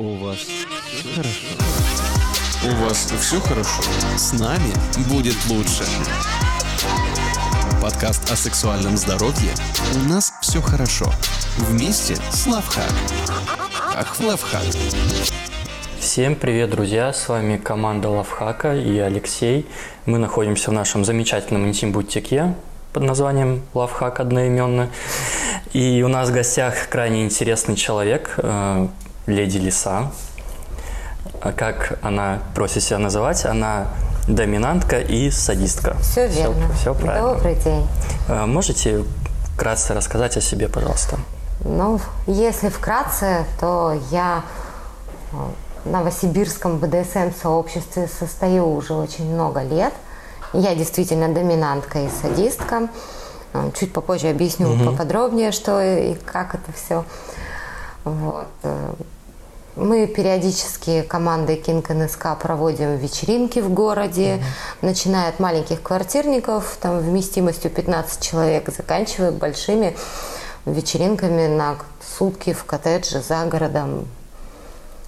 У вас все хорошо? У вас все хорошо? С нами будет лучше. Подкаст о сексуальном здоровье «У нас все хорошо». Вместе с Лавхак. Ах, Лавхак. Всем привет, друзья! С вами команда Лавхака и Алексей. Мы находимся в нашем замечательном интим-бутике под названием Лавхак одноименно. И у нас в гостях крайне интересный человек, э, леди Лиса. А Как она просит себя называть, она доминантка и садистка. Все верно. Все, правильно. Добрый день. Э, Можете вкратце рассказать о себе, пожалуйста? Ну, если вкратце, то я э, в новосибирском БДСМ-сообществе состою уже очень много лет. Я действительно доминантка и садистка. Э, Чуть попозже объясню поподробнее, что и как это все. Вот. Мы периодически командой Кинг НСК проводим вечеринки в городе, начиная от маленьких квартирников, там вместимостью 15 человек, заканчивая большими вечеринками на сутки в коттедже за городом.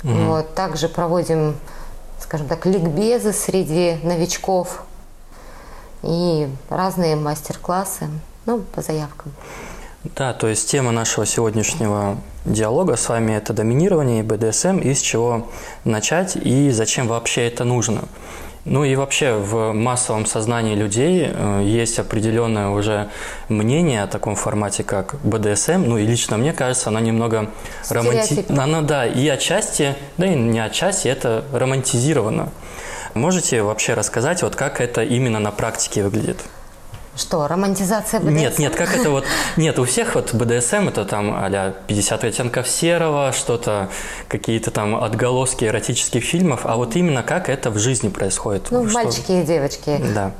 Вот. Также проводим, скажем так, ликбезы среди новичков и разные мастер-классы, ну, по заявкам. Да, то есть тема нашего сегодняшнего диалога с вами это доминирование и БДСМ, и с чего начать и зачем вообще это нужно. Ну и вообще в массовом сознании людей э, есть определенное уже мнение о таком формате, как БДСМ. Ну и лично мне кажется, она немного романти... Стереотипно. Она, да, и отчасти, да и не отчасти, это романтизировано. Можете вообще рассказать, вот как это именно на практике выглядит? Что, романтизация БДСМ? Нет, нет, как это вот... Нет, у всех вот БДСМ это там а 50 оттенков серого, что-то, какие-то там отголоски эротических фильмов, а вот именно как это в жизни происходит? Ну, Что- мальчики и девочки. Да.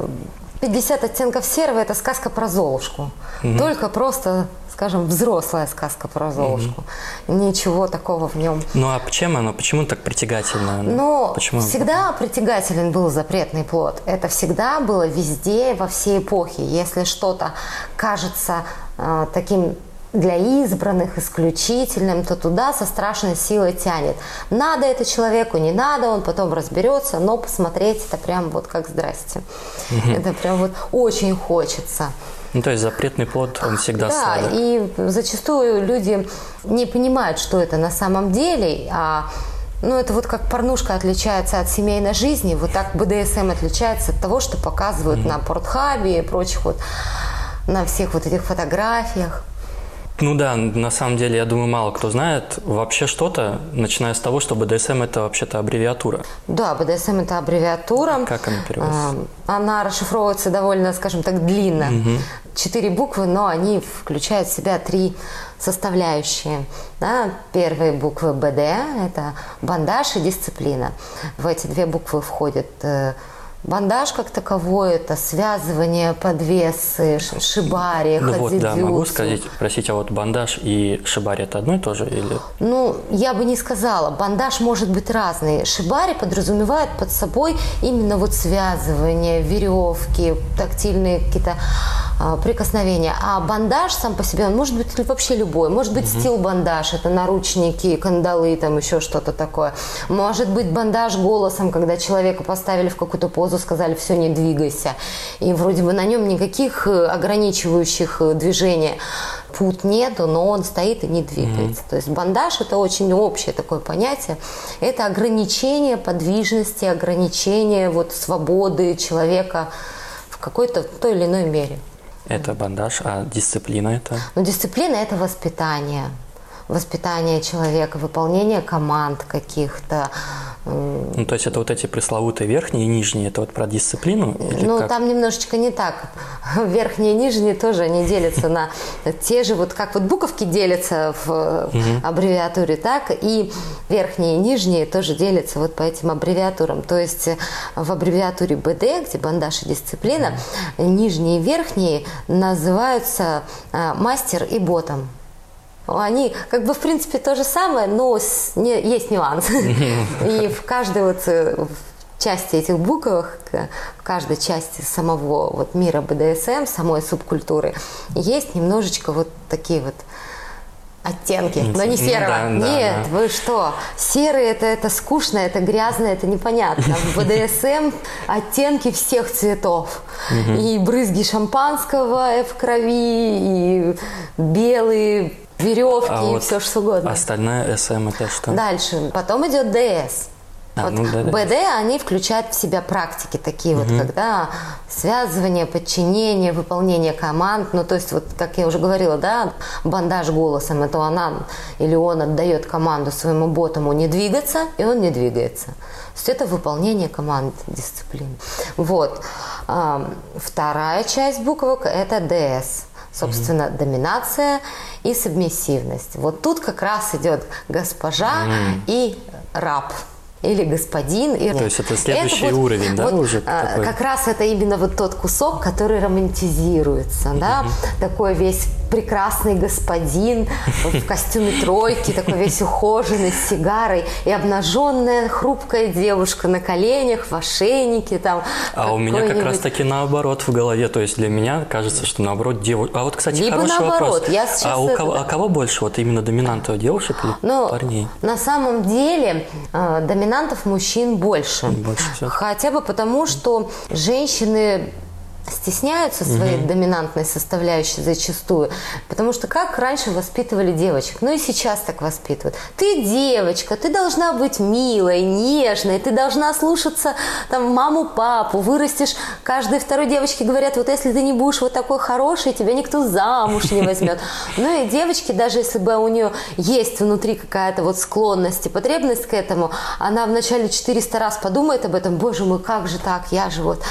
50 оттенков серого – это сказка про Золушку. Только просто, скажем, взрослая сказка про Золушку. Ничего такого в нем. Ну а чем оно? Почему так притягательно? Но Почему? всегда притягателен был запретный плод. Это всегда было везде, во всей эпохе. Если что-то кажется э, таким для избранных, исключительным, то туда со страшной силой тянет. Надо это человеку, не надо, он потом разберется, но посмотреть это прям вот как здрасте. Это прям вот очень хочется. Ну то есть запретный плод, он всегда Да, слабый. и зачастую люди не понимают, что это на самом деле, а ну, это вот как порнушка отличается от семейной жизни, вот так БДСМ отличается от того, что показывают на портхабе и прочих вот, на всех вот этих фотографиях. Ну да, на самом деле, я думаю, мало кто знает вообще что-то, начиная с того, что БДСМ это вообще-то аббревиатура. Да, БДСМ это аббревиатура. Как она переводится? А, Она расшифровывается довольно, скажем так, длинно. Четыре буквы, но они включают в себя три составляющие. Да, первые буквы БД – это бандаж и дисциплина. В эти две буквы входит э, бандаж как таковой, это связывание, подвесы, шибари, Ну вот, да, могу сказать, спросить, а вот бандаж и шибари это одно и то же или... Ну, я бы не сказала. Бандаж может быть разный. Шибари подразумевает под собой именно вот связывание, веревки, тактильные какие-то а, прикосновения. А бандаж сам по себе, он может быть вообще любой. Может быть стил бандаж, это наручники, кандалы, там еще что-то такое. Может быть бандаж голосом, когда человека поставили в какую-то позу, сказали, все, не двигайся. И вроде бы на нем никаких э, ограничивающих э, движений пут нету, но он стоит и не двигается. То есть бандаж это очень общее такое понятие. Это ограничение подвижности, ограничение вот свободы человека в какой-то той или иной мере. Это бандаж, а дисциплина это... Но дисциплина это воспитание. Воспитание человека, выполнение команд каких-то. Ну, то есть это вот эти пресловутые верхние и нижние, это вот про дисциплину? Ну, как? там немножечко не так. Верхние и нижние тоже они делятся на те же, вот как вот буковки делятся в аббревиатуре, так и верхние и нижние тоже делятся вот по этим аббревиатурам. То есть э, в аббревиатуре БД, где бандаж и дисциплина, нижние и верхние называются э, мастер и ботом. Они как бы в принципе то же самое, но с- не- есть нюанс. И в каждой вот э, части этих буквах, в каждой части самого вот мира БДСМ, самой субкультуры, есть немножечко вот такие вот оттенки, но не Ну серого. да, да, Нет, да. вы что? Серый это, это скучно, это грязно, это непонятно. В БДСМ оттенки всех цветов. И брызги шампанского в крови, и белые веревки, А и вот все что угодно. Остальное СМ это что? Дальше. Потом идет ДС. А, Вот ну да, да. БД, они включают в себя практики такие вот, когда связывание, подчинение, выполнение команд, ну то есть вот, как я уже говорила, да, бандаж голосом, это она или он отдает команду своему ботому не двигаться, и он не двигается. То есть это выполнение команд дисциплины. Вот. А, Вторая часть буквок – это ДС. Собственно, доминация и сабмиссивность. Вот тут как раз идет госпожа и раб. Или господин. И... То есть это следующий уровень, да, уже а, такой? Как раз это именно вот тот кусок, который романтизируется, да, такой весь прекрасный господин в костюме тройки, такой весь ухоженный, с сигарой, и обнаженная хрупкая девушка на коленях, в ошейнике там. А у меня как раз таки наоборот в голове. То есть для меня кажется, что наоборот девушка. А вот, кстати, Либо хороший наоборот. вопрос. Я а у это- кого, а кого больше? Вот именно доминантов девушек или Но парней? на самом деле э, доминантов мужчин больше. Больше. Хотя бы потому, что женщины стесняются своей доминантной составляющей зачастую, потому что как раньше воспитывали девочек, ну и сейчас так воспитывают. Ты девочка, ты должна быть милой, нежной, ты должна слушаться там маму, папу, вырастешь, каждой второй девочке говорят, вот если ты не будешь вот такой хороший, тебя никто замуж не возьмет. Ну и девочки, даже если бы у нее есть внутри какая-то вот склонность и потребность к этому, она вначале 400 раз подумает об этом, боже мой, как же так, я же вот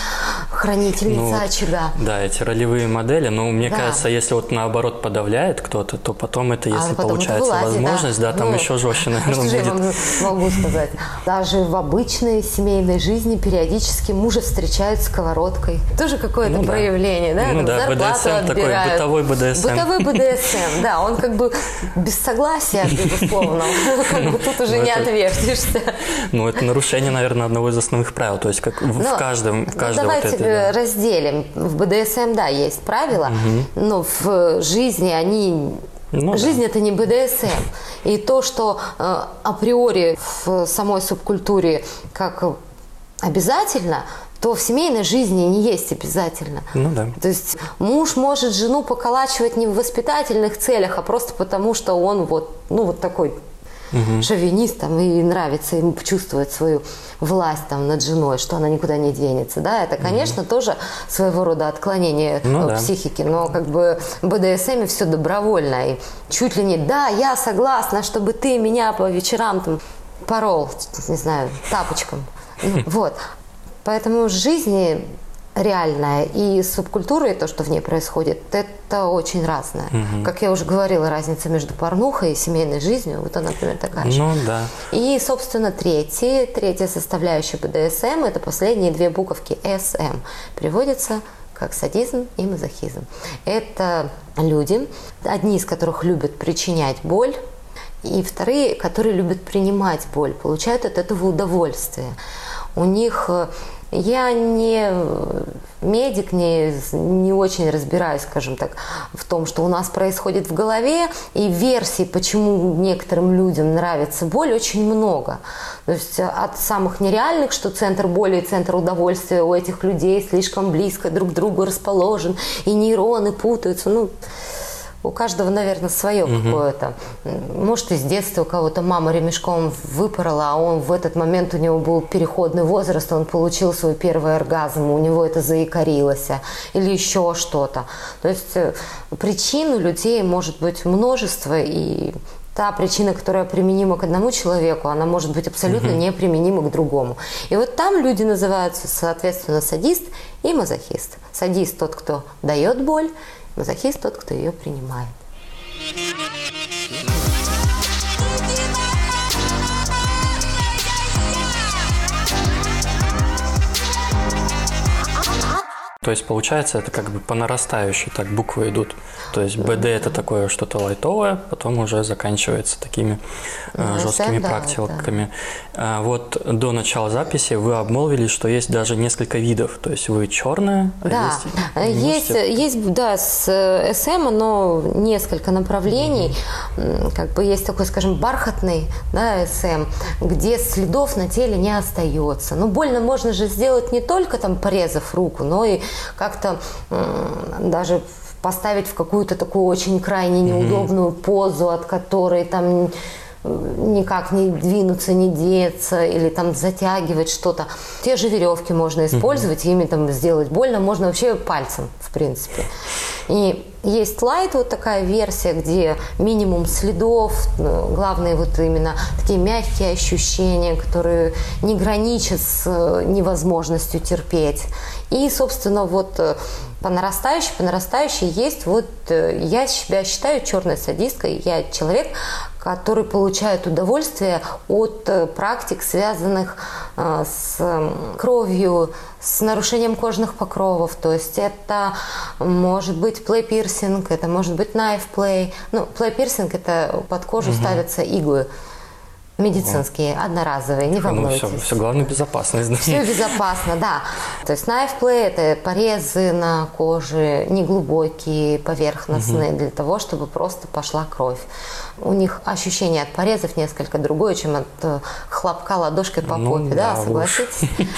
хранительница Вот, очага. Да, эти ролевые модели. Но мне Да. кажется, если вот наоборот подавляет кто-то, то потом это, если А потом это получается вылазит, возможность, да, там Ну, еще жестче, а наверное, что же я будет. вам могу сказать? Даже в обычной семейной жизни периодически мужа встречают сковородкой. Тоже какое-то Ну да. проявление, да? Ну Там да, зарплату BDSM такой, отбирают. бытовой BDSM. Бытовой БДСМ, да. Он как бы без согласия, безусловно. Как бы тут уже Ну, не отвертишься. Ну, это нарушение, наверное, одного из основных правил. То есть, как в, каждом, в ну, давайте этой, да. разделим. В БДСМ, да, есть правила, но в жизни они... Ну да. Жизнь это не БДСМ. И то, что э, априори в самой субкультуре как обязательно, то в семейной жизни не есть обязательно. Ну да. То есть муж может жену поколачивать не в воспитательных целях, а просто потому, что он вот, ну, вот такой шовинист там, и нравится ему чувствовать свою власть там, над женой, что она никуда не денется. Да? Это, конечно, тоже своего рода отклонение Ну э, да. психики, но как бы в БДСМе все добровольно. И чуть ли не, да, я согласна, чтобы ты меня по вечерам там порол, не знаю, тапочком. Ну, Вот. Поэтому в жизни реальная и субкультура, и то, что в ней происходит, это очень разное. Как я уже говорила, разница между порнухой и семейной жизнью, вот она, например, такая же. Ну да. И, собственно, третий, третья составляющая БДСМ – это последние две буковки СМ. Переводится как садизм и мазохизм. Это люди, одни из которых любят причинять боль, и вторые, которые любят принимать боль, получают от этого удовольствие. У них э, я не медик, не, не очень разбираюсь, скажем так, в том, что у нас происходит в голове, и версий, почему некоторым людям нравится боль, очень много. То есть э, от самых нереальных, что центр боли и центр удовольствия у этих людей слишком близко друг к другу расположен, и нейроны путаются, ну, у каждого, наверное, свое какое-то. М, Может, из детства у кого-то мама ремешком выпорола, а он в этот момент у него был переходный возраст, он получил свой первый оргазм, у него это заикарилось, или еще что-то. То есть э, причин у людей может быть множество, и та причина, которая применима к одному человеку, она может быть абсолютно неприменима к другому. И вот там люди называются, соответственно, садист и мазохист. Садист тот, кто дает боль, мазохист тот, кто ее принимает. То есть, получается, это как бы по нарастающей так буквы идут. То есть, БД – это такое что-то лайтовое, потом уже заканчивается такими э, жесткими да, практиками. А вот до начала записи вы обмолвились, что есть даже несколько видов. То есть, вы черная, а Да, есть... есть, можете- есть, да, с э, СМ, но несколько направлений. М, Как бы есть такой, скажем, бархатный, да, СМ, где следов на теле не остается. Ну, больно можно же сделать не только там порезав руку, но и как-то даже поставить в какую-то такую очень крайне неудобную позу, от которой там никак не двинуться, не деться, или там затягивать что-то. Те же веревки можно использовать, ими там сделать больно, можно вообще пальцем, в принципе. И есть лайт, вот такая версия, где минимум следов, ну, главное вот именно такие мягкие ощущения, которые не граничат с э, невозможностью терпеть. И, собственно, вот э, по нарастающей, по нарастающей есть вот, э, я себя считаю черной садисткой, я человек, который получает удовольствие от э, практик, связанных э, с кровью, с нарушением кожных покровов. То есть это может быть плей-пирсинг, это может быть knife play. Ну, плей-пирсинг – это под кожу ставятся иглы медицинские, одноразовые, не Ну, волнуйтесь. все, все главное безопасность. да. Все безопасно, да. То есть knife play – это порезы на коже, неглубокие, поверхностные, для того, чтобы просто пошла кровь. У них ощущение от порезов несколько другое, чем от э, хлопка ладошкой по Ну, попе, да, уж. согласитесь?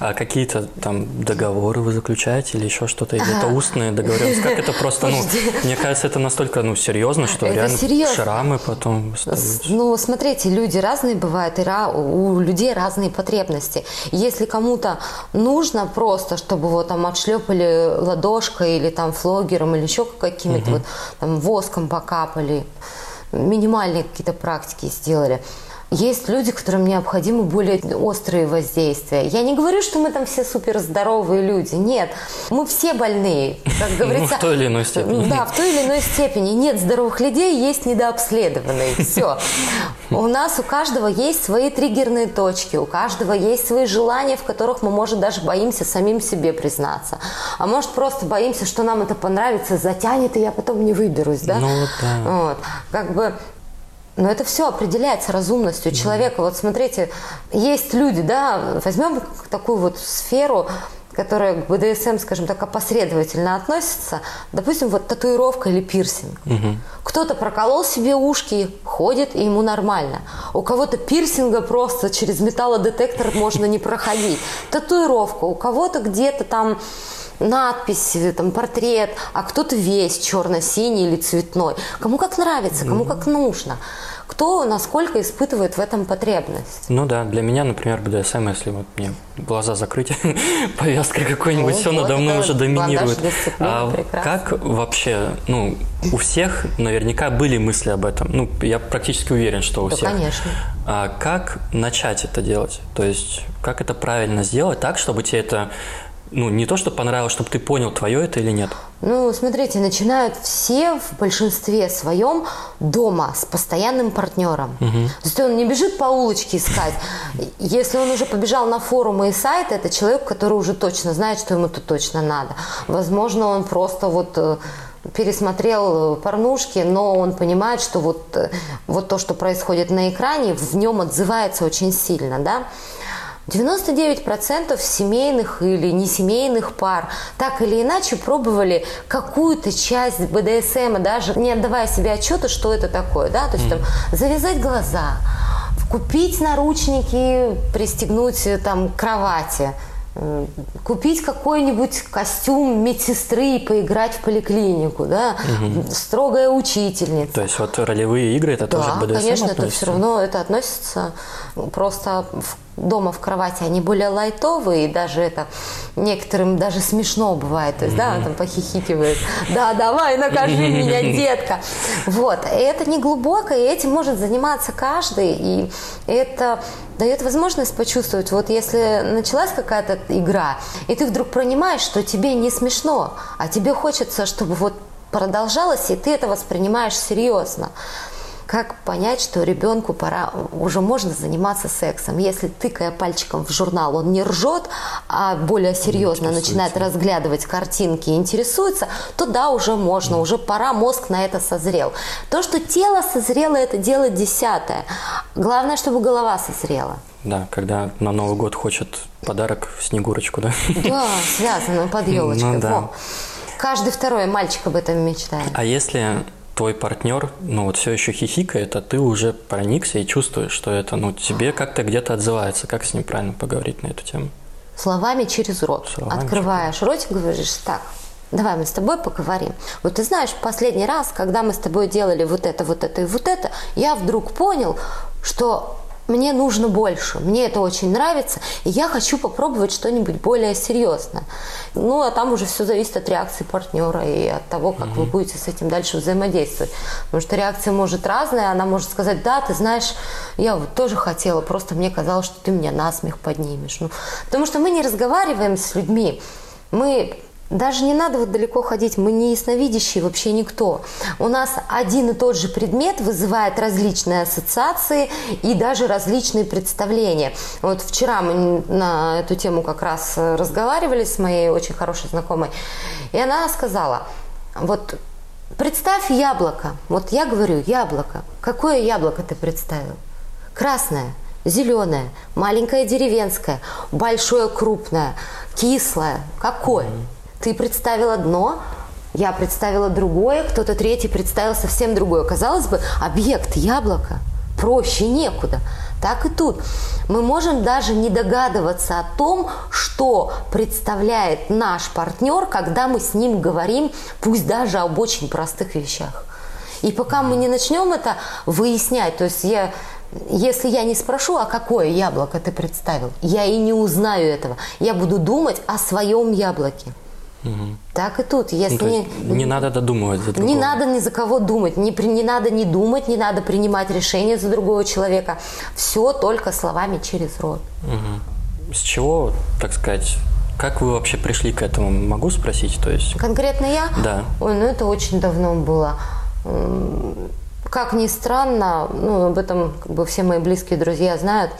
А какие-то там договоры вы заключаете или еще что-то? Или это устные договоренности? Как это просто, ну, мне кажется, это настолько, ну, серьезно, что Это реально серьезно. шрамы потом остаются. Ну, смотрите, люди разные бывают, и у людей разные потребности. Если кому-то нужно просто, чтобы его там отшлепали ладошкой или там флогером или еще какими-то вот там воском покапали, минимальные какие-то практики сделали. Есть люди, которым необходимы более острые воздействия. Я не говорю, что мы там все супер здоровые люди. Нет, мы все больные, как говорится. Ну, в той или иной степени. Да, в той или иной степени. Нет здоровых людей, есть недообследованные. Все. У нас у каждого есть свои триггерные точки, у каждого есть свои желания, в которых мы, может, даже боимся самим себе признаться. А может, просто боимся, что нам это понравится, затянет, и я потом не выберусь, да? Ну, вот да. Вот. Как бы но это все определяется разумностью человека. Вот смотрите, есть люди, да, возьмем такую вот сферу, которая к БДСМ, скажем так, опосредовательно относится. Допустим, вот татуировка или пирсинг. Кто-то проколол себе ушки, ходит, и ему нормально. У кого-то пирсинга просто через металлодетектор можно не проходить. Татуировка, у кого-то где-то там надпись, там портрет, а кто-то весь черно-синий или цветной. Кому как нравится, кому как нужно. Кто насколько испытывает в этом потребность. Ну да, для меня, например, БДСМ, если вот мне глаза закрыть, повязка какой-нибудь, Ну, все надо мной уже доминирует. А как вообще, ну, у всех наверняка были мысли об этом. Ну, я практически уверен, что у Да, всех. конечно. А как начать это делать? То есть, как это правильно сделать так, чтобы тебе это, ну, не то, что понравилось, чтобы ты понял, твое это или нет? Ну, смотрите, начинают все в большинстве своем дома с постоянным партнером. То есть он не бежит по улочке искать. Если он уже побежал на форумы и сайты, это человек, который уже точно знает, что ему тут точно надо. Возможно, он просто вот э, пересмотрел э, порнушки, но он понимает, что вот, э, вот то, что происходит на экране, в нем отзывается очень сильно, да. 99% семейных или несемейных пар так или иначе пробовали какую-то часть БДСМ, даже не отдавая себе отчета, что это такое, да, то есть там завязать глаза, купить наручники, пристегнуть э, там к кровати, купить какой-нибудь костюм медсестры и поиграть в поликлинику, да, строгая учительница. То есть, вот ролевые игры, это тоже Да, к БДСМ конечно, это относится? все равно это относится просто в- дома в кровати они более лайтовые, и даже это некоторым даже смешно бывает, то есть, да, он там похихикивает, да, давай, накажи меня, детка. Вот, и это не глубоко, и этим может заниматься каждый, и это дает возможность почувствовать, вот если началась какая-то игра, и ты вдруг понимаешь, что тебе не смешно, а тебе хочется, чтобы вот продолжалось, и ты это воспринимаешь серьезно. как понять, что ребенку пора, уже можно заниматься сексом. Если тыкая пальчиком в журнал, он не ржет, а более серьезно начинает разглядывать картинки и интересуется, то да, уже можно, уже пора, мозг на это созрел. То, что тело созрело, это дело десятое. Главное, чтобы голова созрела. Да, когда на Новый год хочет подарок Снегурочку, да? Да, связано под елочкой. Ну, да. Каждый второй мальчик об этом мечтает. А если твой партнер, ну вот все еще хихикает, а ты уже проникся и чувствуешь, что это, ну тебе как-то где-то отзывается. Как с ним правильно поговорить на эту тему? Словами через рот. Словами Открываешь через... ротик, говоришь, так, давай мы с тобой поговорим. Вот ты знаешь, последний раз, когда мы с тобой делали вот это, вот это и вот это, я вдруг понял, что мне нужно больше, мне это очень нравится, и я хочу попробовать что-нибудь более серьезное. Ну, а там уже все зависит от реакции партнера и от того, как mm-hmm. вы будете с этим дальше взаимодействовать. Потому что реакция может разная, она может сказать, да, ты знаешь, я вот тоже хотела, просто мне казалось, что ты меня на смех поднимешь. Ну, потому что мы не разговариваем с людьми, мы даже не надо вот далеко ходить, мы не ясновидящие вообще никто. У нас один и тот же предмет вызывает различные ассоциации и даже различные представления. Вот вчера мы на эту тему как раз разговаривали с моей очень хорошей знакомой, и она сказала, вот представь яблоко, вот я говорю яблоко, какое яблоко ты представил? Красное, зеленое, маленькое деревенское, большое крупное, кислое, какое? Ты представил одно, я представила другое, кто-то третий представил совсем другое. Казалось бы, объект яблоко, проще некуда. Так и тут. Мы можем даже не догадываться о том, что представляет наш партнер, когда мы с ним говорим, пусть даже об очень простых вещах. И пока мы не начнем это выяснять, то есть я если я не спрошу, а какое яблоко ты представил, я и не узнаю этого. Я буду думать о своем яблоке. Угу. Так и тут, если ну, не, не надо додумывать за другого. Не надо ни за кого думать, не, не надо не думать, не надо принимать решения за другого человека. Все только словами через рот. Угу. С чего, так сказать, как вы вообще пришли к этому? Могу спросить, то есть? Конкретно я? Да. Ой, ну это очень давно было. Как ни странно, ну об этом как бы все мои близкие друзья знают.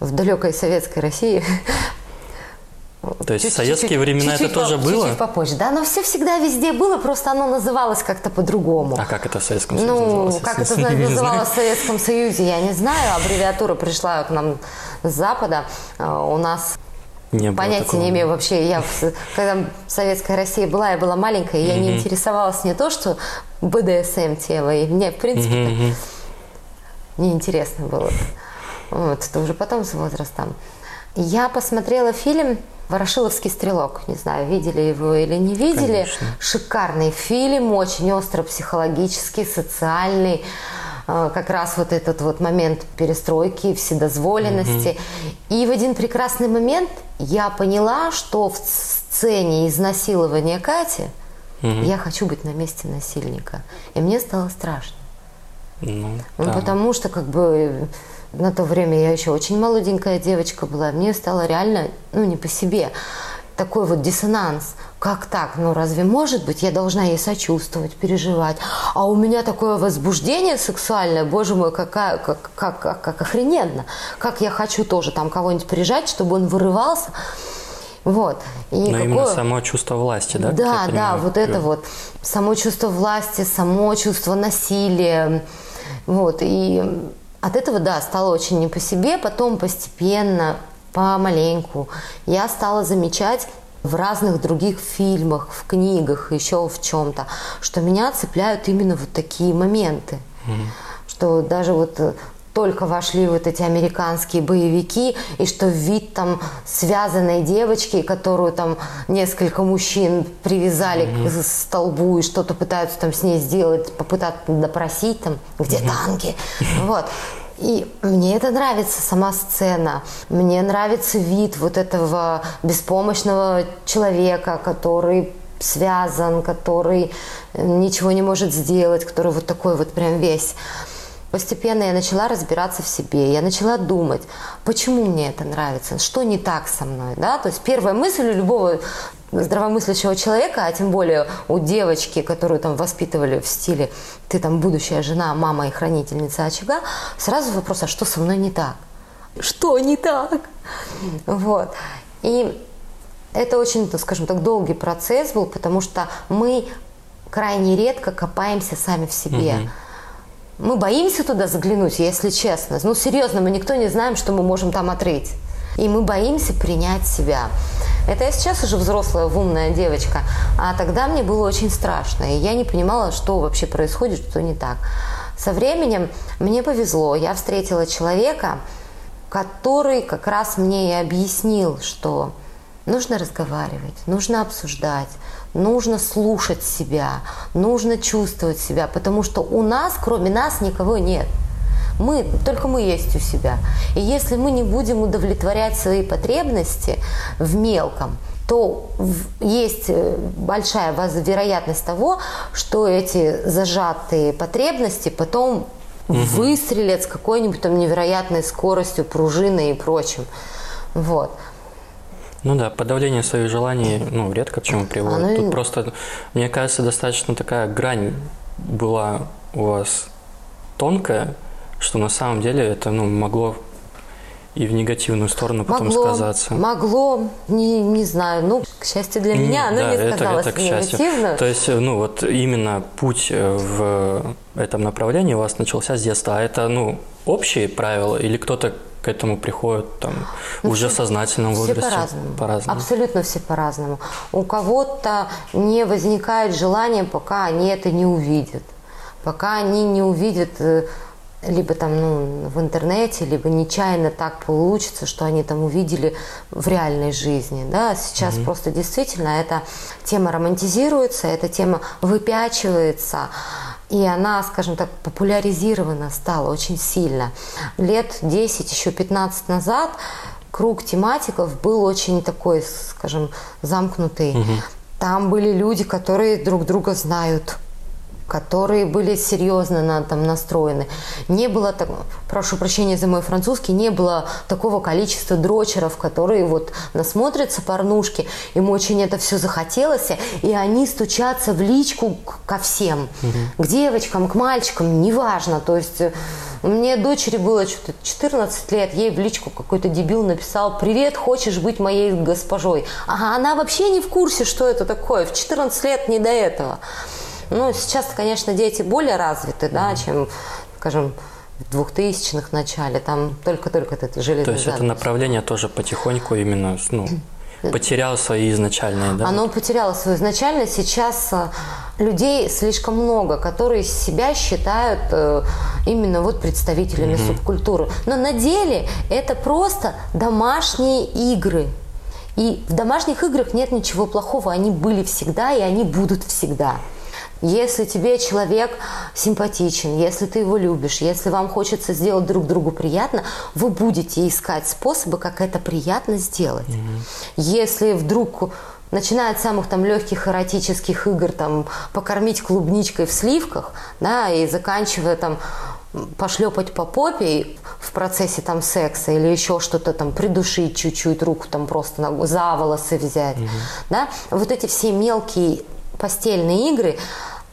В далекой советской России то есть чуть, в советские чуть, времена чуть, это тоже по, было? Чуть-чуть попозже, да, но все всегда везде было, просто оно называлось как-то по-другому. А как это в Советском Союзе Ну, называлось? как это называлось в Советском Союзе, я не знаю, аббревиатура пришла к нам с Запада, а, у нас не Понятия такого. не имею вообще. Я, когда Советская Россия была, я была маленькая, я не интересовалась не то, что БДСМ тема, и мне, в принципе, mm неинтересно было. Вот, это уже потом с возрастом. Я посмотрела фильм Ворошиловский стрелок. Не знаю, видели его или не видели. Конечно. Шикарный фильм, очень остро психологический, социальный. Э, как раз вот этот вот момент перестройки, вседозволенности. Угу. И в один прекрасный момент я поняла, что в сцене изнасилования Кати угу. я хочу быть на месте насильника. И мне стало страшно. Ну, ну, да. Потому что как бы на то время я еще очень молоденькая девочка была, мне стало реально, ну, не по себе. Такой вот диссонанс. Как так? Ну, разве может быть? Я должна ей сочувствовать, переживать. А у меня такое возбуждение сексуальное, боже мой, какая, как, как, как, как охрененно. Как я хочу тоже там кого-нибудь прижать, чтобы он вырывался. Вот. И Но какое... именно само чувство власти, да? Да, да, вот это вот. Само чувство власти, само чувство насилия. Вот. И от этого, да, стало очень не по себе. Потом постепенно, помаленьку, я стала замечать в разных других фильмах, в книгах, еще в чем-то, что меня цепляют именно вот такие моменты. Mm-hmm. Что даже вот э, только вошли вот эти американские боевики, и что вид там связанной девочки, которую там несколько мужчин привязали mm-hmm. к столбу и что-то пытаются там с ней сделать, попытаться допросить там, где mm-hmm. танки. Вот. И мне это нравится, сама сцена. Мне нравится вид вот этого беспомощного человека, который связан, который ничего не может сделать, который вот такой вот прям весь. Постепенно я начала разбираться в себе, я начала думать, почему мне это нравится, что не так со мной, да, то есть первая мысль у любого здравомыслящего человека, а тем более у девочки, которую там воспитывали в стиле «ты там будущая жена, мама и хранительница очага», сразу вопрос, а что со мной не так? Что не так? Вот. И это очень, скажем так, долгий процесс был, потому что мы крайне редко копаемся сами в себе. Угу. Мы боимся туда заглянуть, если честно. Ну, серьезно, мы никто не знаем, что мы можем там отрыть. И мы боимся принять себя. Это я сейчас уже взрослая, умная девочка, а тогда мне было очень страшно, и я не понимала, что вообще происходит, что не так. Со временем мне повезло, я встретила человека, который как раз мне и объяснил, что нужно разговаривать, нужно обсуждать, нужно слушать себя, нужно чувствовать себя, потому что у нас, кроме нас, никого нет. Мы, только мы есть у себя. И если мы не будем удовлетворять свои потребности в мелком, то есть э, большая вероятность того, что эти зажатые потребности потом угу. выстрелят с какой-нибудь там невероятной скоростью, пружиной и прочим. Вот. Ну да, подавление своих желаний, ну, редко к чему приводит. Оно... Тут просто, мне кажется, достаточно такая грань была у вас тонкая, что на самом деле это, ну, могло и в негативную сторону потом могло, сказаться. Могло, не, не знаю, ну, к счастью для меня, оно да, не сказалось это, это негативно. То есть, ну, вот именно путь э, в этом направлении у вас начался с детства. А это, ну, общие правила или кто-то к этому приходят там ну, уже в сознательном возрасте? Все по-разному. по-разному. Абсолютно все по-разному. У кого-то не возникает желания, пока они это не увидят. Пока они не увидят э, либо там ну, в интернете, либо нечаянно так получится, что они там увидели в реальной жизни. Да? Сейчас mm-hmm. просто действительно эта тема романтизируется, эта тема выпячивается, и она, скажем так, популяризирована стала очень сильно. Лет 10, еще 15 назад круг тематиков был очень такой, скажем, замкнутый. Угу. Там были люди, которые друг друга знают которые были серьезно на, там, настроены. Не было, так, прошу прощения за мой французский, не было такого количества дрочеров, которые вот насмотрятся порнушки, им очень это все захотелось, и они стучатся в личку ко всем, угу. к девочкам, к мальчикам, неважно, то есть... Э, мне дочери было что-то 14 лет, ей в личку какой-то дебил написал «Привет, хочешь быть моей госпожой?» Ага, она вообще не в курсе, что это такое, в 14 лет не до этого. Ну, сейчас, конечно, дети более развиты, да, чем, скажем, в 2000-х начале, там только-только это железный То есть это направление тоже потихоньку именно, ну, потеряло свои изначальные, да? Оно потеряло свою изначальность. Сейчас э, людей слишком много, которые себя считают э, именно вот представителями mm-hmm. субкультуры. Но на деле это просто домашние игры. И в домашних играх нет ничего плохого. Они были всегда, и они будут всегда. Если тебе человек симпатичен, если ты его любишь, если вам хочется сделать друг другу приятно, вы будете искать способы, как это приятно сделать. Mm-hmm. Если вдруг начиная от самых там легких эротических игр, там покормить клубничкой в сливках, да, и заканчивая там пошлепать по попе в процессе там секса или еще что-то там придушить чуть-чуть руку там просто на, за волосы взять, угу. да, вот эти все мелкие постельные игры,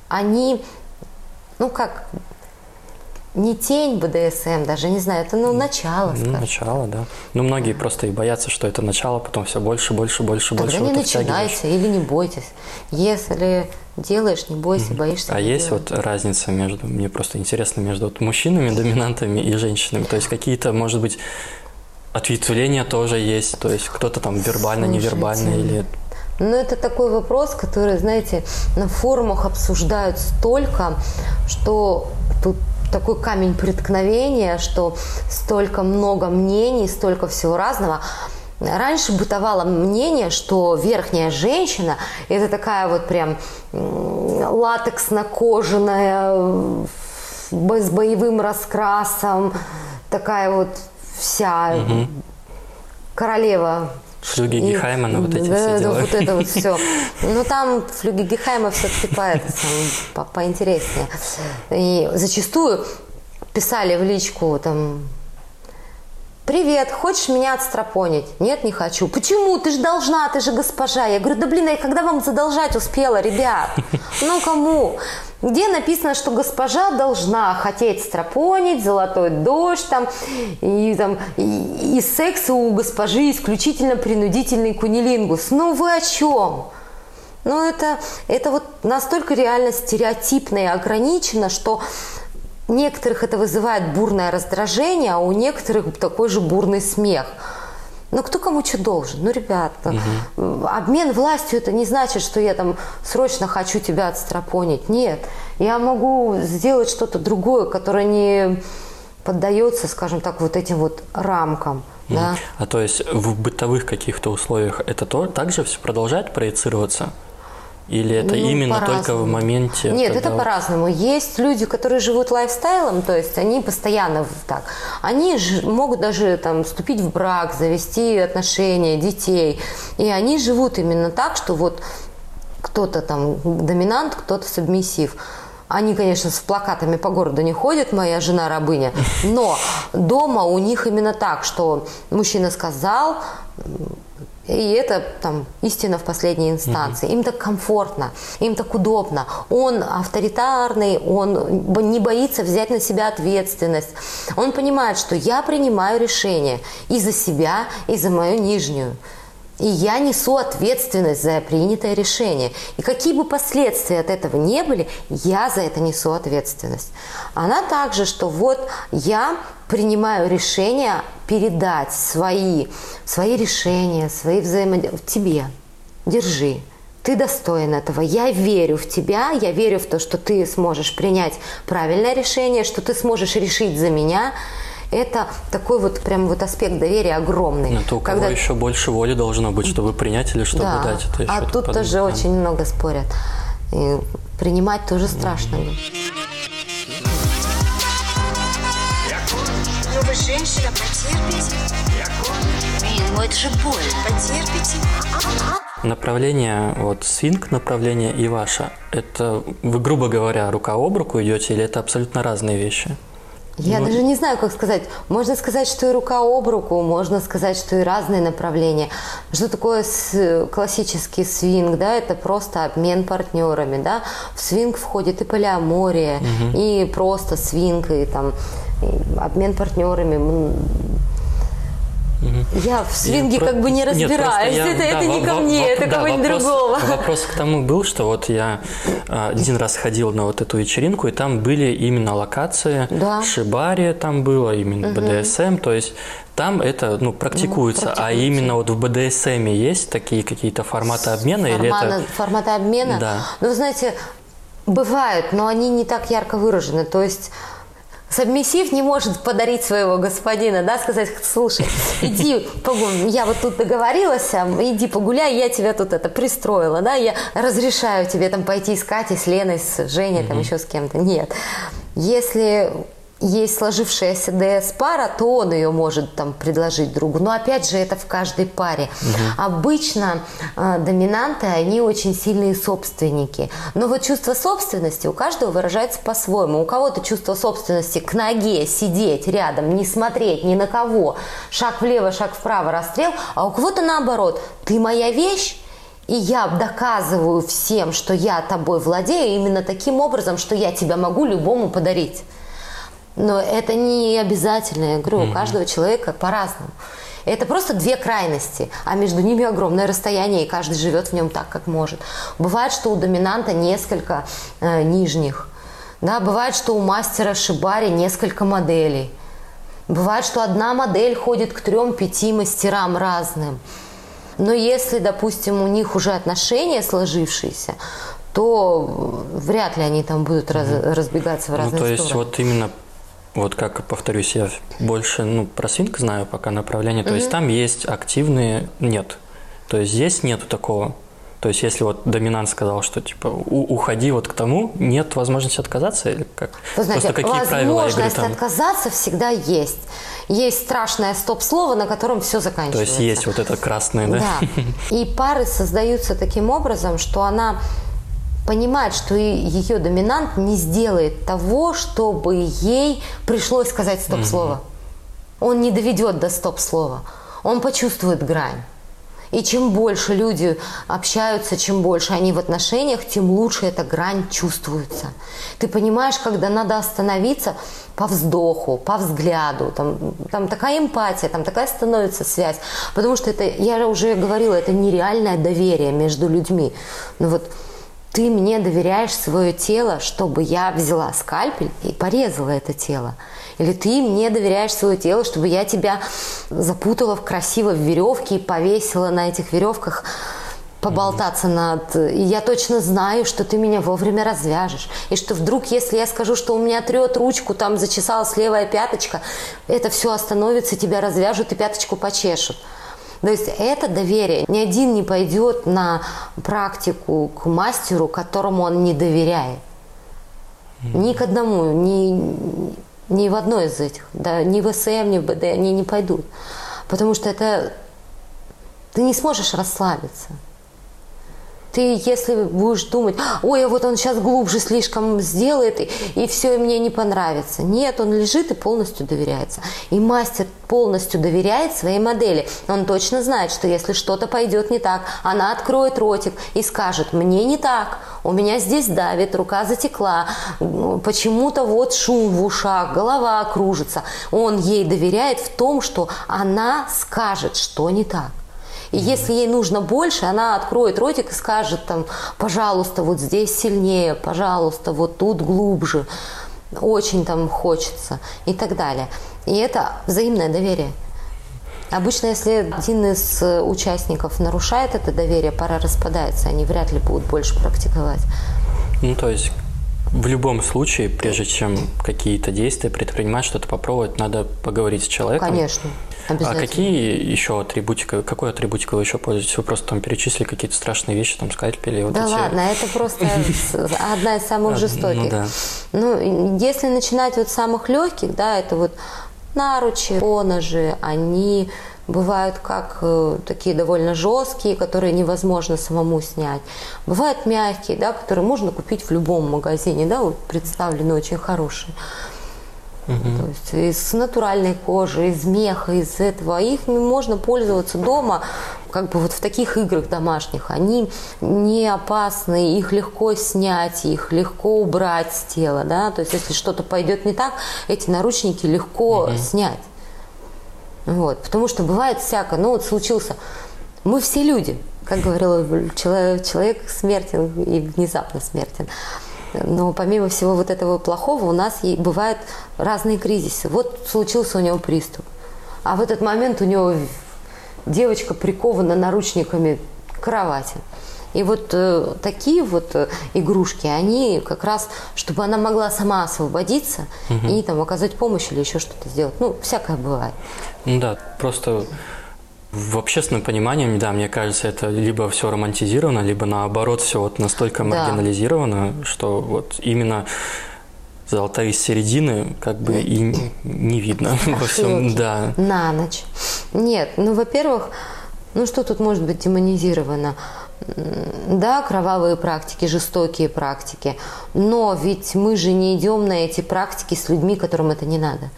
они, ну как, не тень БДСМ, даже не знаю, это ну начало. Ну, начало, да. Ну, многие просто и боятся, что это начало, потом все больше, больше, больше, Тогда больше. не начинайте или не бойтесь. Если делаешь, не бойся, боишься. А есть делать. вот разница между, мне просто интересно, между вот мужчинами, доминантами и женщинами? То есть какие-то, может быть, ответвления тоже есть, то есть кто-то там вербально, Слушайте, невербально или но это такой вопрос, который, знаете, на форумах обсуждают столько, что тут такой камень преткновения, что столько много мнений, столько всего разного. Раньше бытовало мнение, что верхняя женщина – это такая вот прям латексно-кожаная, с боевым раскрасом, такая вот вся угу. королева Флюги Гехаймана, вот эти да, все дела. вот это вот все. Ну, там флюги Гехайма все-таки по, это, по, поинтереснее. И зачастую писали в личку там Привет, хочешь меня отстрапонить? Нет, не хочу. Почему? Ты же должна, ты же госпожа. Я говорю, да блин, я когда вам задолжать успела, ребят? Ну кому? Где написано, что госпожа должна хотеть страпонить, золотой дождь там, и, там, и, и секс у госпожи исключительно принудительный кунилингус. Ну вы о чем? Ну это, это вот настолько реально стереотипно и ограничено, что некоторых это вызывает бурное раздражение, а у некоторых такой же бурный смех. Ну, кто кому что должен? Ну, ребята, угу. обмен властью это не значит, что я там срочно хочу тебя отстропонить. Нет, я могу сделать что-то другое, которое не поддается, скажем так, вот этим вот рамкам. Mm. Да? А то есть в бытовых каких-то условиях это то, также все продолжает проецироваться? Или это ну, именно только в моменте? Нет, когда... это по-разному. Есть люди, которые живут лайфстайлом, то есть они постоянно так. Они ж, могут даже там вступить в брак, завести отношения, детей. И они живут именно так, что вот кто-то там доминант, кто-то сабмиссив. Они, конечно, с плакатами по городу не ходят, моя жена рабыня, но дома у них именно так, что мужчина сказал, и это там истина в последней инстанции. Угу. Им так комфортно, им так удобно. Он авторитарный, он не боится взять на себя ответственность. Он понимает, что я принимаю решение и за себя, и за мою нижнюю. И я несу ответственность за принятое решение. И какие бы последствия от этого не были, я за это несу ответственность. Она также, что вот я принимаю решение передать свои, свои решения, свои взаимодействия тебе. Держи. Ты достоин этого. Я верю в тебя, я верю в то, что ты сможешь принять правильное решение, что ты сможешь решить за меня это такой вот прям вот аспект доверия огромный. Но то у кого когда... еще больше воли должно быть, чтобы принять или чтобы да. дать это еще. А тут тоже да. очень много спорят. И принимать тоже страшно. Mm-hmm. Ну вы женщина, потерпите. Блин, ну это же больно. Потерпите. Направление, вот свинг направление и ваше, это вы, грубо говоря, рука об руку идете или это абсолютно разные вещи? Я ну, даже не знаю, как сказать. Можно сказать, что и рука об руку, можно сказать, что и разные направления. Что такое классический свинг, да, это просто обмен партнерами, да. В свинг входит и полиамория, угу. и просто свинг, и там и обмен партнерами. Я в свинге я как бы не разбираюсь. Нет, я, это, да, это не ко мне, это да, кого-нибудь другого. Вопрос к тому был, что вот я а, один раз ходил на вот эту вечеринку, и там были именно локации. Да. Шибари там было, именно угу. БДСМ. То есть там это ну, практикуется, ну, практикуется. а именно вот в БДСМ есть такие какие-то форматы обмена? Форматы, или это... форматы обмена? Да. Ну, вы знаете, бывают, но они не так ярко выражены. То есть Сабмиссив не может подарить своего господина, да, сказать, слушай, иди я вот тут договорилась, иди погуляй, я тебя тут это пристроила, да, я разрешаю тебе там пойти искать и с Леной, с Женей, там еще с кем-то. Нет. Если есть сложившаяся ДС-пара, то он ее может там предложить другу. Но опять же, это в каждой паре. Угу. Обычно э, доминанты, они очень сильные собственники. Но вот чувство собственности у каждого выражается по-своему. У кого-то чувство собственности к ноге, сидеть рядом, не смотреть ни на кого, шаг влево, шаг вправо, расстрел, а у кого-то наоборот, ты моя вещь, и я доказываю всем, что я тобой владею именно таким образом, что я тебя могу любому подарить. Но это не обязательно, я говорю, у каждого человека по-разному. Это просто две крайности, а между ними огромное расстояние, и каждый живет в нем так, как может. Бывает, что у доминанта несколько э, нижних. Да, бывает, что у мастера Шибари несколько моделей. Бывает, что одна модель ходит к трем-пяти мастерам разным. Но если, допустим, у них уже отношения сложившиеся, то вряд ли они там будут раз, разбегаться в разные ну, то есть стороны. вот именно вот как повторюсь, я больше ну, про свинг знаю пока направление. То угу. есть там есть активные, нет. То есть здесь нету такого. То есть если вот доминант сказал, что типа у, уходи вот к тому, нет возможности отказаться или как? Вы знаете, Просто какие правила игры там? отказаться всегда есть. Есть страшное стоп-слово, на котором все заканчивается. То есть есть вот это красное, да? Да. И пары создаются таким образом, что она понимает, что ее доминант не сделает того, чтобы ей пришлось сказать стоп-слово. Он не доведет до стоп-слова. Он почувствует грань. И чем больше люди общаются, чем больше они в отношениях, тем лучше эта грань чувствуется. Ты понимаешь, когда надо остановиться по вздоху, по взгляду, там, там такая эмпатия, там такая становится связь. Потому что это, я уже говорила, это нереальное доверие между людьми. Ну вот ты мне доверяешь свое тело, чтобы я взяла скальпель и порезала это тело. Или ты мне доверяешь свое тело, чтобы я тебя запутала в красиво в веревке и повесила на этих веревках поболтаться над... И я точно знаю, что ты меня вовремя развяжешь. И что вдруг, если я скажу, что у меня трет ручку, там зачесалась левая пяточка, это все остановится, тебя развяжут и пяточку почешут. То есть это доверие. Ни один не пойдет на практику к мастеру, которому он не доверяет. Ни к одному, ни, ни в одной из этих, да, ни в СМ, ни в БД, они не пойдут. Потому что это ты не сможешь расслабиться. Ты, если будешь думать, ой, а вот он сейчас глубже слишком сделает, и, и все, и мне не понравится. Нет, он лежит и полностью доверяется. И мастер полностью доверяет своей модели. Он точно знает, что если что-то пойдет не так, она откроет ротик и скажет, мне не так, у меня здесь давит, рука затекла, почему-то вот шум в ушах, голова кружится. Он ей доверяет в том, что она скажет, что не так. И если ей нужно больше, она откроет ротик и скажет там, пожалуйста, вот здесь сильнее, пожалуйста, вот тут глубже, очень там хочется и так далее. И это взаимное доверие. Обычно, если один из участников нарушает это доверие, пара распадается, они вряд ли будут больше практиковать. Ну, то есть в любом случае, прежде чем какие-то действия предпринимать, что-то попробовать, надо поговорить с человеком. Конечно. А какие еще атрибутика, какой атрибутикой вы еще пользуетесь? Вы просто там перечислили какие-то страшные вещи, там скальпели. Вот да эти... ладно, это просто одна из самых жестоких. Ну, да. ну, если начинать вот с самых легких, да, это вот наручи, поножи, они бывают как э, такие довольно жесткие, которые невозможно самому снять. Бывают мягкие, да, которые можно купить в любом магазине, да, вот представлены очень хорошие. Угу. То есть из натуральной кожи, из меха, из этого. Их можно пользоваться дома, как бы вот в таких играх домашних. Они не опасны, их легко снять, их легко убрать с тела. Да? То есть если что-то пойдет не так, эти наручники легко угу. снять. Вот. Потому что бывает всяко. Ну вот случился. Мы все люди. Как говорил человек, человек смертен и внезапно смертен. Но помимо всего вот этого плохого у нас бывают разные кризисы. Вот случился у него приступ. А в этот момент у него девочка прикована наручниками к кровати. И вот э, такие вот э, игрушки, они как раз, чтобы она могла сама освободиться угу. и там оказать помощь или еще что-то сделать. Ну, всякое бывает. Ну да, просто в общественном понимании, да, мне кажется, это либо все романтизировано, либо наоборот все вот настолько маргинализировано, да. что вот именно золотые середины как бы и не видно во всем, да. На ночь. Нет, ну, во-первых, ну что тут может быть демонизировано? Да, кровавые практики, жестокие практики, но ведь мы же не идем на эти практики с людьми, которым это не надо.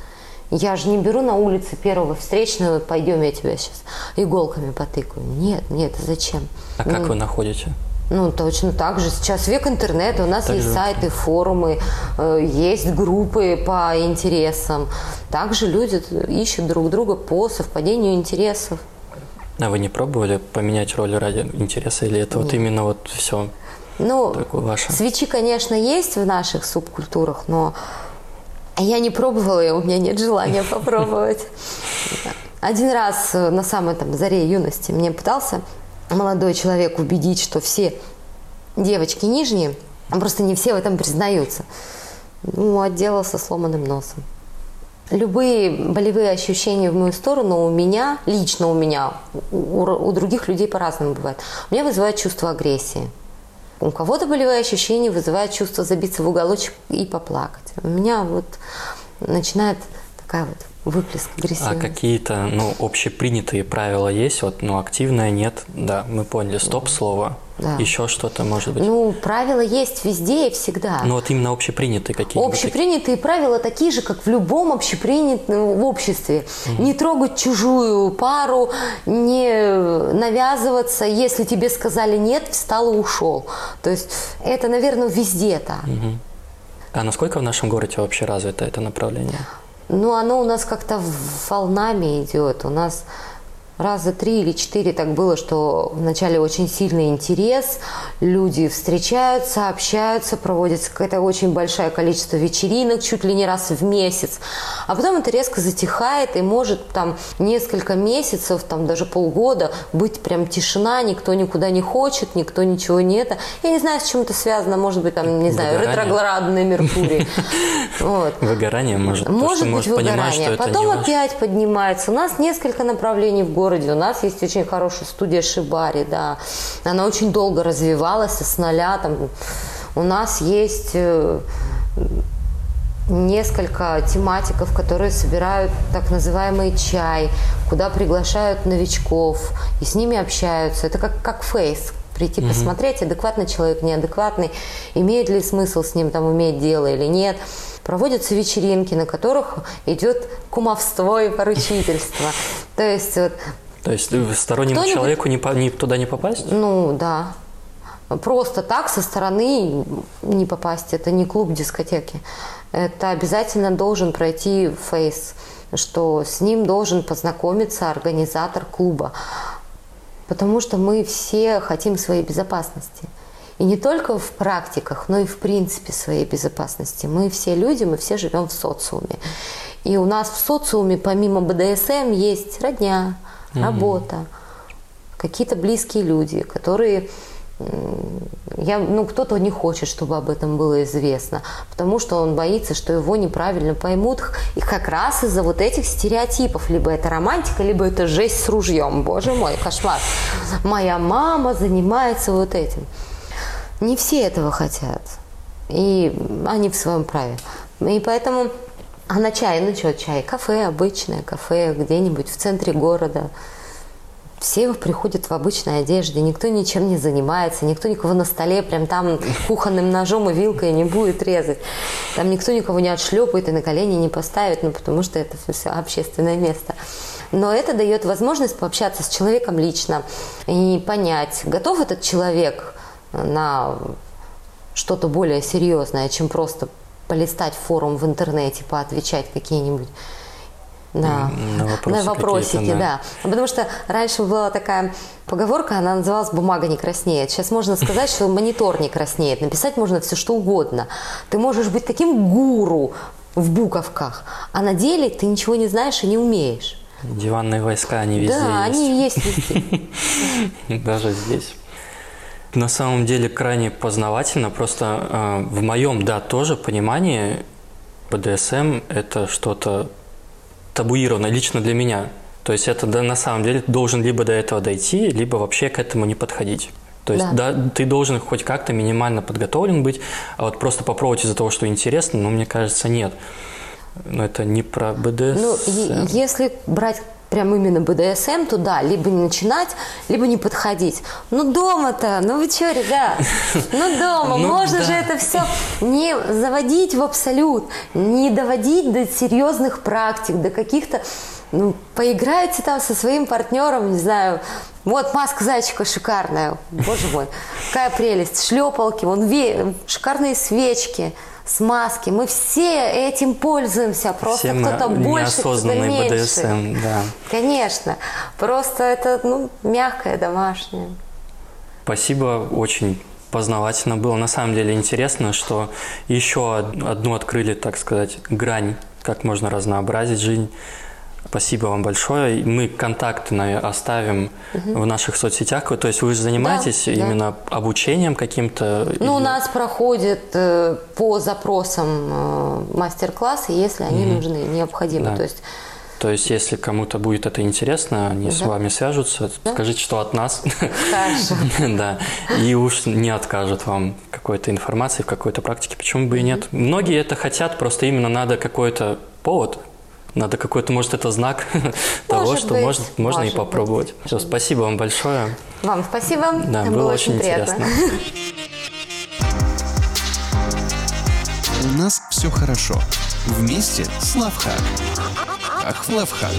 Я же не беру на улице первого встречного, пойдем, я тебя сейчас иголками потыкаю. Нет, нет, зачем? А ну, как вы находите? Ну, точно так же. Сейчас век интернета, у нас так есть же. сайты, форумы, э, есть группы по интересам. Также люди ищут друг друга по совпадению интересов. А вы не пробовали поменять роль ради интереса или это Нет. вот именно вот все ну, свечи, конечно, есть в наших субкультурах, но я не пробовала, и у меня нет желания попробовать. Один раз э, на самой там заре юности мне пытался молодой человек убедить, что все девочки нижние, а просто не все в этом признаются. Ну, отделался сломанным носом. Любые болевые ощущения в мою сторону у меня, лично у меня, у, у других людей по-разному бывает. У меня вызывает чувство агрессии. У кого-то болевые ощущения вызывают чувство забиться в уголочек и поплакать. У меня вот начинает такая вот выплеск А агрессивности. какие-то, ну, общепринятые правила есть? Вот, ну, активное нет, да, мы поняли, стоп-слово. Да. Еще что-то может быть? Ну, правила есть везде и всегда. Ну, вот именно общепринятые какие-нибудь. Общепринятые правила такие же, как в любом общепринятом в обществе. Не трогать чужую пару, не навязываться. Если тебе сказали нет, встал и ушел. То есть это, наверное, везде так. А насколько в нашем городе вообще развито это направление? Ну, оно у нас как-то волнами идет. У нас раза три или четыре так было, что вначале очень сильный интерес, люди встречаются, общаются, проводится какое-то очень большое количество вечеринок, чуть ли не раз в месяц. А потом это резко затихает и может там несколько месяцев, там даже полгода быть прям тишина, никто никуда не хочет, никто ничего не это. Я не знаю, с чем это связано, может быть, там, не знаю, ретроградный Меркурий. Вот. Выгорание может? Может быть выгорание. Потом опять поднимается. У нас несколько направлений в городе. У нас есть очень хорошая студия Шибари, да. Она очень долго развивалась с нуля. Там. У нас есть э, несколько тематиков, которые собирают так называемый чай, куда приглашают новичков и с ними общаются. Это как, как фейс. Прийти посмотреть, адекватный человек, неадекватный, имеет ли смысл с ним там иметь дело или нет. Проводятся вечеринки, на которых идет кумовство и поручительство. То есть вот То есть стороннему человеку не, по- не- туда не попасть? Ну, да. Просто так со стороны не попасть. Это не клуб дискотеки. Это обязательно должен пройти фейс, что с ним должен познакомиться организатор клуба. Потому что мы все хотим своей безопасности. И не только в практиках, но и в принципе своей безопасности. Мы все люди, мы все живем в социуме. И у нас в социуме помимо БДСМ есть родня, работа, какие-то близкие люди, которые я, ну, кто-то не хочет, чтобы об этом было известно, потому что он боится, что его неправильно поймут. И как раз из-за вот этих стереотипов. Либо это романтика, либо это жесть с ружьем. Боже мой, кошмар. Моя мама занимается вот этим. Не все этого хотят. И они в своем праве. И поэтому... А на чай, ну что, чай? Кафе, обычное кафе, где-нибудь в центре города. Все приходят в обычной одежде, никто ничем не занимается, никто никого на столе прям там кухонным ножом и вилкой не будет резать. Там никто никого не отшлепает и на колени не поставит, ну потому что это все общественное место. Но это дает возможность пообщаться с человеком лично и понять, готов этот человек на что-то более серьезное, чем просто полистать форум в интернете, поотвечать какие-нибудь на, На вопросы вопросики, какие-то, да. да. Потому что раньше была такая поговорка, она называлась «бумага не краснеет». Сейчас можно сказать, что монитор не краснеет. Написать можно все что угодно. Ты можешь быть таким гуру в буковках, а на деле ты ничего не знаешь и не умеешь. Диванные войска, они везде да, есть. они есть везде. Даже здесь. На самом деле крайне познавательно. Просто э, в моем, да, тоже понимании БДСМ – это что-то табуированное лично для меня. То есть это да, на самом деле должен либо до этого дойти, либо вообще к этому не подходить. То есть Да. да. ты должен хоть как-то минимально подготовлен быть, а вот просто попробовать из-за того, что интересно, ну, мне кажется, нет. Но это не про БДСМ. Ну, е- если брать прям именно БДСМ, то да, либо не начинать, либо не подходить. Ну, дома-то, ну вы что, ребят? Ну, дома, Ну, можно же это все не заводить в абсолют, не доводить до серьезных практик, до каких-то, ну, поиграйте там со своим партнером, не знаю, вот маска зайчика шикарная, боже мой, какая прелесть, шлепалки, вон ве- шикарные свечки, смазки, мы все этим пользуемся, просто кто-то больше, кто-то меньше. БДСМ, да. Конечно. Просто это ну, мягкое, домашнее. Спасибо, очень познавательно было. На самом деле интересно, что еще од- одну открыли, так сказать, грань, как можно разнообразить жизнь. Спасибо вам большое. Мы контакты оставим в наших соцсетях. То есть вы же занимаетесь да. именно обучением каким-то? Ну, у или- нас проходит э, по запросам э, мастер-классы, если они нужны, необходимы. Да. То есть, То есть, если кому-то будет это интересно, они с Да. вами свяжутся, скажите, что от нас. Хорошо. Да. И уж не откажут вам какой-то информации в какой-то практике. Почему бы и нет? Многие это хотят, просто именно надо какой-то повод. Надо какой-то, может, это знак того, Может что быть, можно, можно и может попробовать. быть, Все, может спасибо вам большое. Вам спасибо. Да, было, очень приятно. интересно. У нас все хорошо. Вместе с Лавхак. Ах, Лавхак.